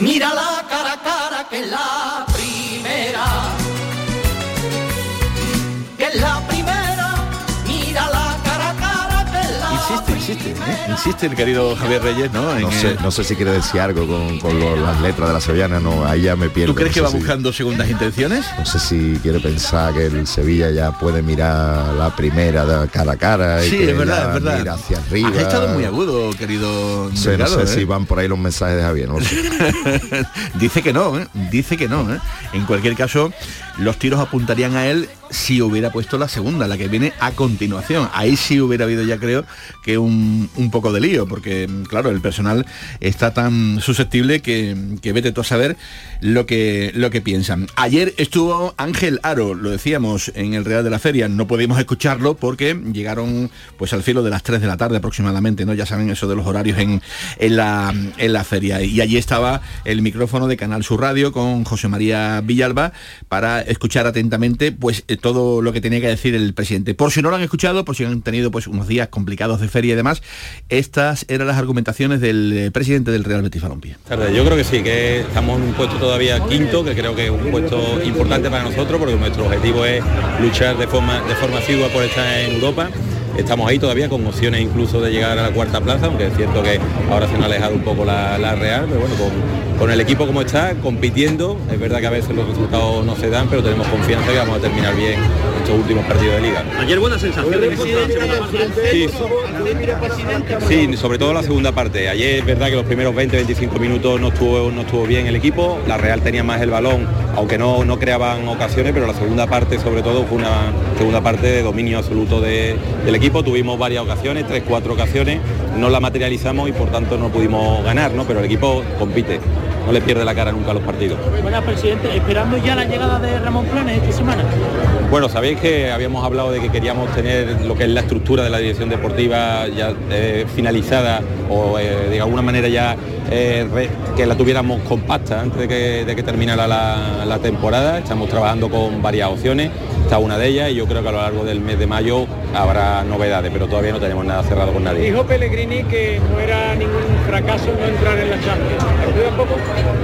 Mira la cara a cara que la insiste el querido Javier Reyes, ¿no? No sé, no sé si quiere decir algo con, con lo- las letras de la sevillana, no, ahí ya me pierdo. ¿Tú crees no que va si- buscando segundas intenciones? No sé si quiere pensar que el Sevilla ya puede mirar la primera de cara a cara y Sí, que es verdad, es verdad. mira hacia arriba. Has estado muy agudo, querido No sé, no Delgado, sé ¿eh? si van por ahí los mensajes de Javier, no lo sé. [laughs] dice que no, ¿eh? dice que no. ¿eh? En cualquier caso, los tiros apuntarían a él si hubiera puesto la segunda, la que viene a continuación. Ahí sí hubiera habido ya creo que un, un poco de lío, porque claro, el personal está tan susceptible que, que vete tú a saber lo que, lo que piensan. Ayer estuvo Ángel Aro, lo decíamos en el Real de la Feria, no pudimos escucharlo porque llegaron pues al filo de las 3 de la tarde aproximadamente, ¿no? Ya saben eso de los horarios en, en, la, en la feria. Y allí estaba el micrófono de Canal Sur Radio con José María Villalba para escuchar atentamente pues eh, todo lo que tenía que decir el presidente. Por si no lo han escuchado, por si han tenido pues unos días complicados de feria y demás, estas eran las argumentaciones del eh, presidente del Real Betis Balompié. Yo creo que sí, que estamos en un puesto todavía quinto, que creo que es un puesto importante para nosotros, porque nuestro objetivo es luchar de forma, de forma asidua por estar en Europa. Estamos ahí todavía con opciones incluso de llegar a la cuarta plaza, aunque es cierto que ahora se nos ha alejado un poco la, la Real, pero bueno, con, con el equipo como está, compitiendo, es verdad que a veces los resultados no se dan, pero tenemos confianza que vamos a terminar bien estos últimos partidos de liga. Ayer buena sensación de Sí, Sí, sobre todo la segunda parte. Ayer es verdad que los primeros 20-25 minutos no estuvo, no estuvo bien el equipo. La Real tenía más el balón, aunque no, no creaban ocasiones, pero la segunda parte sobre todo fue una segunda parte de dominio absoluto de- del equipo. Tuvimos varias ocasiones, tres, cuatro ocasiones, no la materializamos y por tanto no pudimos ganar, ¿no? Pero el equipo compite, no le pierde la cara nunca a los partidos. Buenas, presidente. Esperando ya la llegada de Ramón Planes esta semana. Bueno, sabéis que habíamos hablado de que queríamos tener lo que es la estructura de la dirección deportiva ya eh, finalizada o eh, de alguna manera ya eh, que la tuviéramos compacta antes de que, de que terminara la, la temporada. Estamos trabajando con varias opciones, está una de ellas y yo creo que a lo largo del mes de mayo habrá novedades, pero todavía no tenemos nada cerrado con nadie. Dijo Pellegrini que no era ningún fracaso no entrar en la Champions.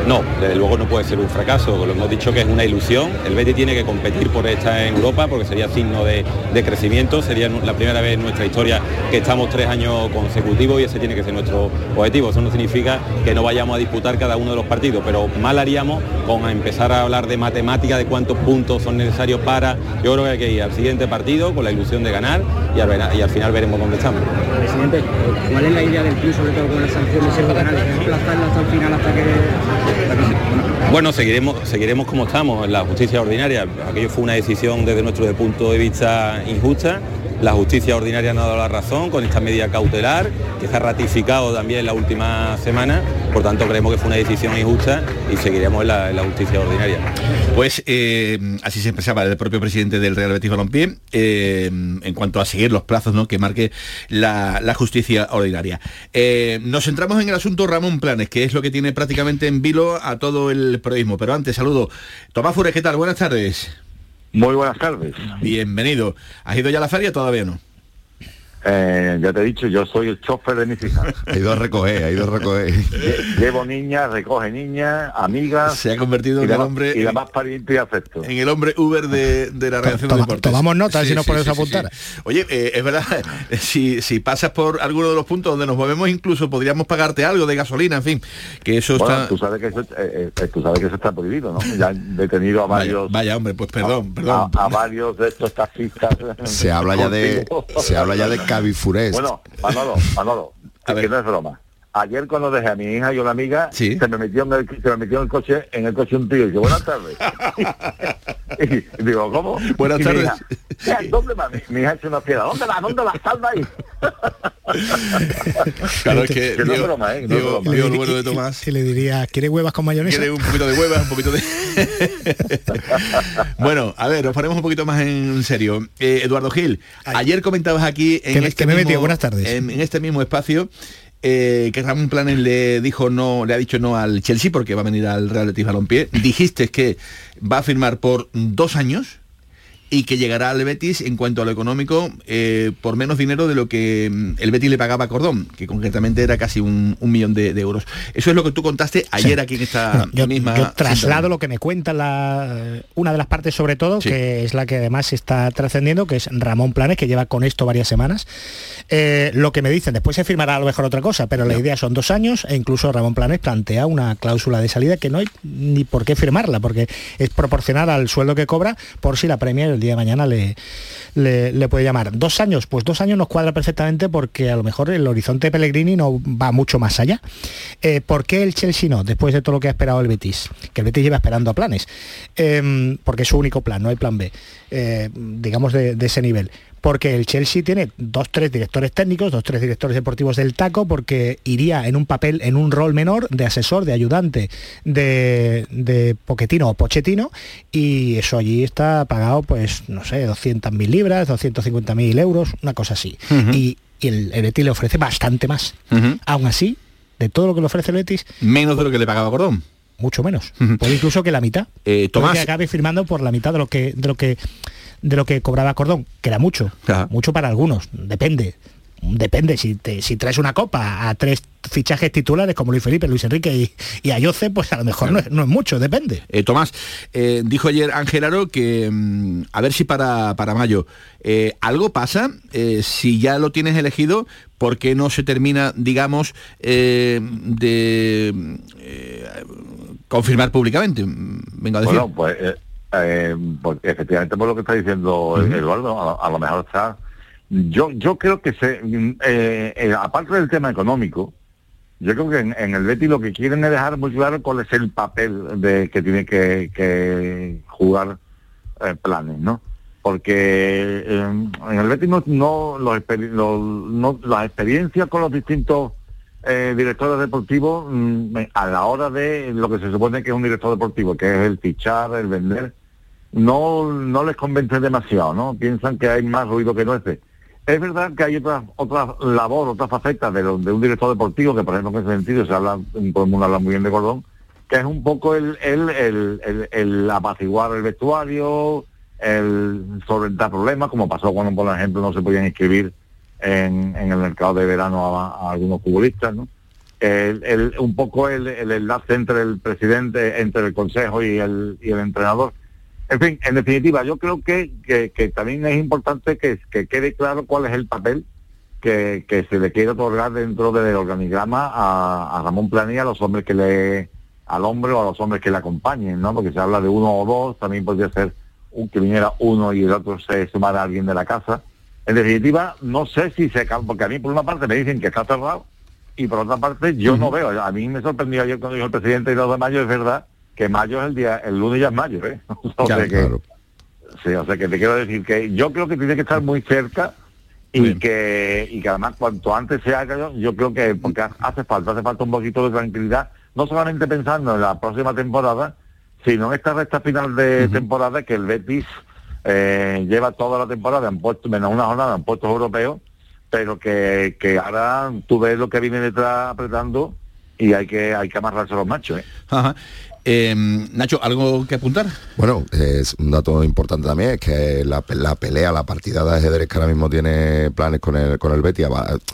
No, desde luego no puede ser un fracaso, lo hemos dicho que es una ilusión. El Betis tiene que competir por estar en Europa porque sería signo de, de crecimiento, sería la primera vez en nuestra historia que estamos tres años consecutivos y ese tiene que ser nuestro objetivo. Eso no significa que no vayamos a disputar cada uno de los partidos, pero mal haríamos con empezar a hablar de matemática, de cuántos puntos son necesarios para... Yo creo que hay que ir al siguiente partido con la ilusión de ganar y al, y al final veremos dónde estamos. Presidente, ¿cuál es la idea del club, sobre todo con Bueno, seguiremos, seguiremos como estamos en la justicia ordinaria. Aquello fue una decisión desde nuestro punto de vista injusta la justicia ordinaria nos ha dado la razón con esta medida cautelar, que se ha ratificado también en la última semana, por tanto creemos que fue una decisión injusta y seguiremos en la, la justicia ordinaria. Pues eh, así se expresaba el propio presidente del Real Betis Balompié eh, en cuanto a seguir los plazos ¿no? que marque la, la justicia ordinaria. Eh, nos centramos en el asunto Ramón Planes, que es lo que tiene prácticamente en vilo a todo el periodismo. Pero antes, saludo. Tomás Fures, ¿qué tal? Buenas tardes. Muy buenas tardes. Bienvenido. ¿Has ido ya a la feria? Todavía no. Eh, ya te he dicho, yo soy el chofer de mis hijas. [laughs] Ha ido a recoger, ha ido a recoger. Lle- [laughs] Llevo niñas, recoge niñas, amigas. Se ha convertido en el hombre- Y demás parientes y afecto. En el hombre Uber de, de la redacción Toma- de deportes. tomamos nota, si nos podemos apuntar. Oye, eh, es verdad, si, si pasas por alguno de los puntos donde nos movemos, incluso podríamos pagarte algo de gasolina, en fin, que eso Bueno, está... tú sabes que eso, eh, eh, tú sabes que eso está prohibido, ¿no? Ya han detenido a varios. vaya, hombre, pues perdón, a, perdón. a varios de estos taxistas. Se habla ya de se habla ya de cabifurés. Bueno, Manolo, Manolo, que no es broma. Ayer cuando dejé a mi hija y una amiga, se me metió en el, se me metió en el coche, en el coche un tío y dice, buenas tardes. [laughs] y digo, ¿cómo? Buenas Y mi tardes. hija, "Ya, ¿Dónde va? Mi, mi hija hecho una piedra. ¿Dónde va? ¿Dónde va? Salva ahí. [laughs] Claro, es que Que no es broma, ¿eh? Que no es broma. El bueno de Tomás. Y le diría, ¿quiere huevas con mayonesa? Quiere un poquito de huevas, un poquito de... [laughs] bueno, a ver, nos ponemos un poquito más en serio. Eh, Eduardo Gil, ayer comentabas aquí en Que este que me mismo. Buenas tardes. En, en este mismo espacio eh, que Ramón Planes le dijo no, le ha dicho no al Chelsea porque va a venir al Real Betis Balompié. Dijiste que va a firmar por dos años y que llegará al Betis en cuanto a lo económico eh, por menos dinero de lo que mm, el Betis le pagaba a Cordón, que concretamente era casi un, un millón de, de euros. Eso es lo que tú contaste ayer Sí. aquí en esta yo, misma... yo traslado lo que me cuenta la, una de las partes sobre todo, Sí. que es la que además está trascendiendo, que es Ramón Planes, que lleva con esto varias semanas. Eh, lo que me dicen, después se firmará a lo mejor otra cosa, pero la idea son dos años e incluso Ramón Planes plantea una cláusula de salida que no hay ni por qué firmarla, porque es proporcional al sueldo que cobra por si la Premier el día de mañana le, le, puede llamar. Dos años, pues dos años nos cuadra perfectamente porque a lo mejor el horizonte Pellegrini no va mucho más allá. Eh, ¿Por qué el Chelsea no? Después de todo lo que ha esperado el Betis, que el Betis lleva esperando a planes, Em, porque es su único plan, no hay plan B, eh, digamos de, de ese nivel. Porque el Chelsea tiene dos, tres directores técnicos, dos, tres directores deportivos del taco, porque iría en un papel, en un rol menor de asesor, de ayudante, de, de Poquetino o Pochettino, y eso allí está pagado, pues, no sé, 200.000 libras, 250.000 euros, una cosa así. Y, y el, el Betis le ofrece bastante más. Aún así, de todo lo que le ofrece el Betis, Menos de lo que le pagaba Cordón. mucho menos. Puede incluso que la mitad. Eh, Tomás, que acabe firmando por la mitad de lo que de lo que de lo que cobraba Cordón, que era mucho. Mucho para algunos, depende. Depende, si, te- si traes una copa a tres fichajes titulares como Luis Felipe, Luis Enrique y, y Ayoce, pues a lo mejor no, es, no es mucho, depende. Eh, Tomás, eh, dijo ayer Ángel Aro que mm, a ver si para, para mayo eh, algo pasa, eh, si ya lo tienes elegido, ¿por qué no se termina, digamos, eh, de eh, confirmar públicamente? Mm, Vengo a decir. Bueno, pues, eh, eh, pues, efectivamente por lo que está diciendo Eduardo, a lo mejor está... Yo yo creo que se mm, eh, eh, aparte del tema económico, yo creo que en, el Betis lo que quieren es dejar muy claro cuál es el papel de que tiene que, que jugar eh, planes, ¿no? Porque eh, en el Betis no, no, los los- no- las experiencias con los distintos eh, directores deportivos mm, a la hora de lo que se supone que es un director deportivo, que es el fichar, el vender, no, no les convence demasiado, ¿no? Piensan que hay más ruido que nueces. Es verdad que hay otra otra labor, otra faceta de, de un director deportivo, que por ejemplo en ese sentido se habla, todo el habla muy bien de Gordón, que es un poco el, el, el, el- apaciguar el vestuario, el solventar problemas, como pasó cuando, por ejemplo, no se podían inscribir en, el mercado de verano a, algunos futbolistas, ¿no? Un poco el, el enlace entre el presidente, entre el consejo y el, y el entrenador. En fin, en definitiva, yo creo que, que, que también es importante que, que quede claro cuál es el papel que, que se le quiere otorgar dentro del organigrama a, a Ramón Planilla, a los hombres que le, al hombre o a los hombres que le acompañen, ¿no? Porque se habla de uno o dos, también podría ser un, que viniera uno y el otro se sumara a alguien de la casa. En definitiva, no sé si se porque a mí por una parte me dicen que está cerrado y por otra parte yo no veo. A mí me sorprendió ayer cuando dijo el presidente el 2 de mayo, es verdad que mayo es el día, el lunes ya es mayo, ¿eh? [laughs] O sea Claro, que- claro. Sí, o sea que te quiero decir que yo creo que tiene que estar muy cerca y que, y que además cuanto antes se haga, yo creo que porque hace falta, hace falta un poquito de tranquilidad, no solamente pensando en la próxima temporada, sino en esta recta final de temporada que el Betis eh, lleva toda la temporada en puestos, menos una jornada en puestos europeos, pero que, que ahora tú ves lo que viene detrás apretando y hay que hay que amarrarse a los machos. ¿eh? Ajá. Eh, Nacho, ¿algo que apuntar? Bueno, es un dato importante también, es que la, la pelea, la partida de ajedrez que ahora mismo tiene planes con el, con el Betis,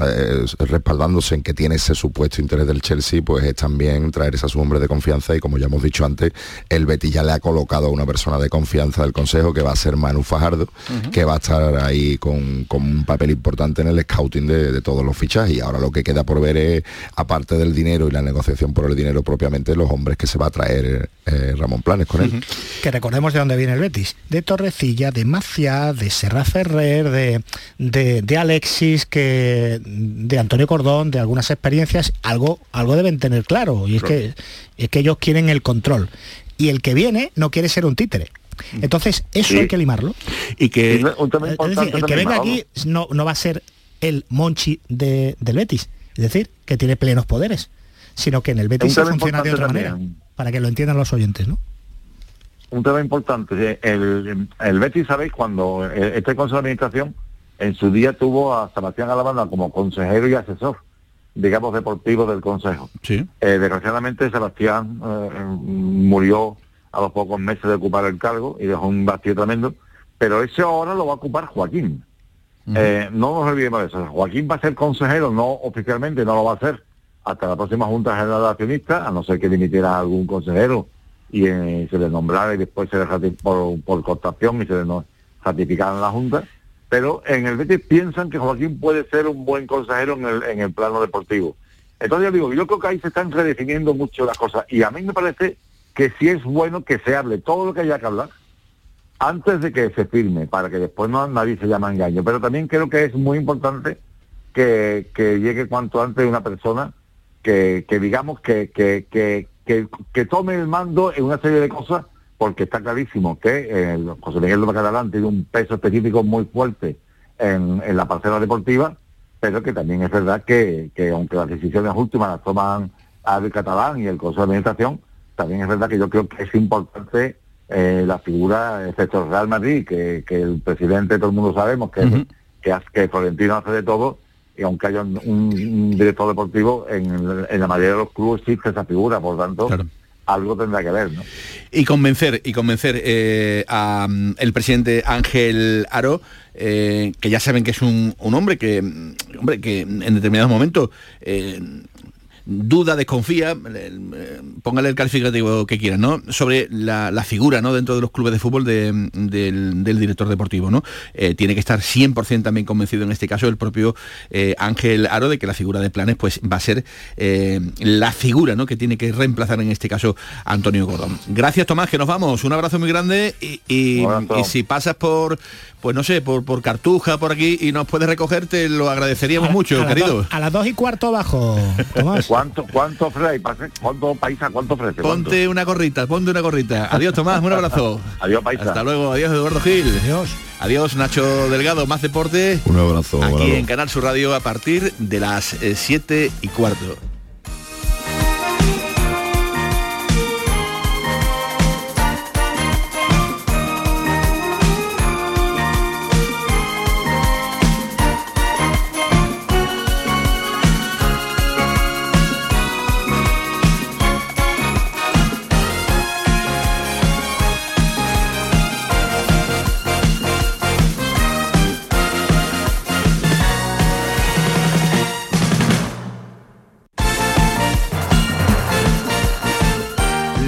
eh, respaldándose en que tiene ese supuesto interés del Chelsea, pues es también traer esa su de confianza y como ya hemos dicho antes, el Betis ya le ha colocado a una persona de confianza del Consejo que va a ser Manu Fajardo, que va a estar ahí con, con un papel importante en el scouting de, de todos los fichajes y ahora lo que queda por ver es, aparte del dinero y la negociación por el dinero propiamente, los hombres que se va a traer eh, Ramón Planes con él. Que recordemos de dónde viene el Betis, de Torrecilla, de Maciá, de Serra Ferrer, de, de, de Alexis, que de Antonio Cordón, de algunas experiencias, algo, algo deben tener claro, y es que es que ellos quieren el control. Y el que viene no quiere ser un títere. Entonces, eso Sí. hay que limarlo. Y que Es decir, el que venga aquí no, no va a ser el Monchi de- del Betis, es decir, que tiene plenos poderes, sino que en el Betis funciona de otra manera, también. Para que lo entiendan los oyentes, ¿no? un tema importante. El, el Betis, sabéis, cuando eh, este Consejo de Administración en su día tuvo a Sebastián Alabanda como consejero y asesor, digamos, deportivo del Consejo. Sí. Eh, desgraciadamente Sebastián eh, murió a los pocos meses de ocupar el cargo y dejó un vacío tremendo, pero ese ahora lo va a ocupar Joaquín. Eh, no nos olvidemos de eso. Joaquín va a ser consejero, no oficialmente, no lo va a hacer hasta la próxima Junta General de Accionistas, a no ser que dimitiera algún consejero y eh, se le nombrara y después se le por, por cooptación y se le ratificara en la Junta. Pero en el Betis piensan que Joaquín puede ser un buen consejero en el, en el plano deportivo. Entonces yo digo, yo creo que ahí se están redefiniendo mucho las cosas y a mí me parece que sí es bueno que se hable todo lo que haya que hablar antes de que se firme, para que después no nadie se llame a engaño. Pero también creo que es muy importante que, que llegue cuanto antes una persona que, que digamos que, que, que, tome el mando en una serie de cosas, porque está clarísimo que eh, José Miguel López Catalán tiene un peso específico muy fuerte en, en la parcela deportiva, pero que también es verdad que, que aunque las decisiones últimas las toman Abel Catalán y el Consejo de Administración, también es verdad que yo creo que es importante eh, la figura, excepto Real Madrid, que, que el presidente todo el mundo sabemos que, que, que Florentino hace de todo, y aunque haya un, un director deportivo, en, en la mayoría de los clubes existe esa figura, por tanto, algo tendrá que ver, ¿no? y convencer y convencer eh, a mm, el presidente Ángel Aro eh, que ya saben que es un, un hombre que mm, hombre que en determinados momentos eh, duda, desconfía, eh, póngale el calificativo que quieran, ¿no? Sobre la, la figura, ¿no? Dentro de los clubes de fútbol de- del, del director deportivo, ¿no? Eh, tiene que estar 100% también convencido en este caso el propio eh, Ángel Aro de que la figura de Planes pues va a ser eh, la figura, ¿no? Que tiene que reemplazar en este caso a Antonio Gordón. Gracias Tomás, que nos vamos. Un abrazo muy grande y, y si pasas por, pues no sé, por, por Cartuja, por aquí y nos puedes recoger, te lo agradeceríamos mucho, a querido. a las dos y cuarto abajo, Tomás. [laughs] ¿Cuánto, cuánto ofrece? ¿Cuánto paisa? ¿Cuánto ofrece? ¿Cuánto? Ponte una gorrita, ponte una gorrita. Adiós Tomás, un abrazo. [laughs] Adiós paisa. Hasta luego, adiós Eduardo Gil. Adiós. Adiós Nacho Delgado, más deporte. Un abrazo. Aquí en Canal Sur Radio a partir de las 7 y cuarto.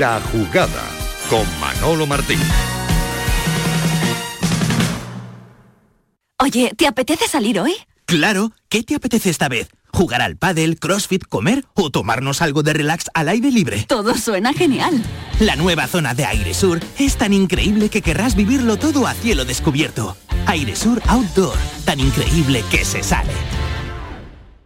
La jugada con Manolo Martín. Oye, ¿te apetece salir hoy? Claro, ¿qué te apetece esta vez? ¿Jugar al pádel, crossfit, comer o tomarnos algo de relax al aire libre? Todo suena genial. La nueva zona de Aire Sur es tan increíble que querrás vivirlo todo a cielo descubierto. Aire Sur Outdoor, tan increíble que se sale.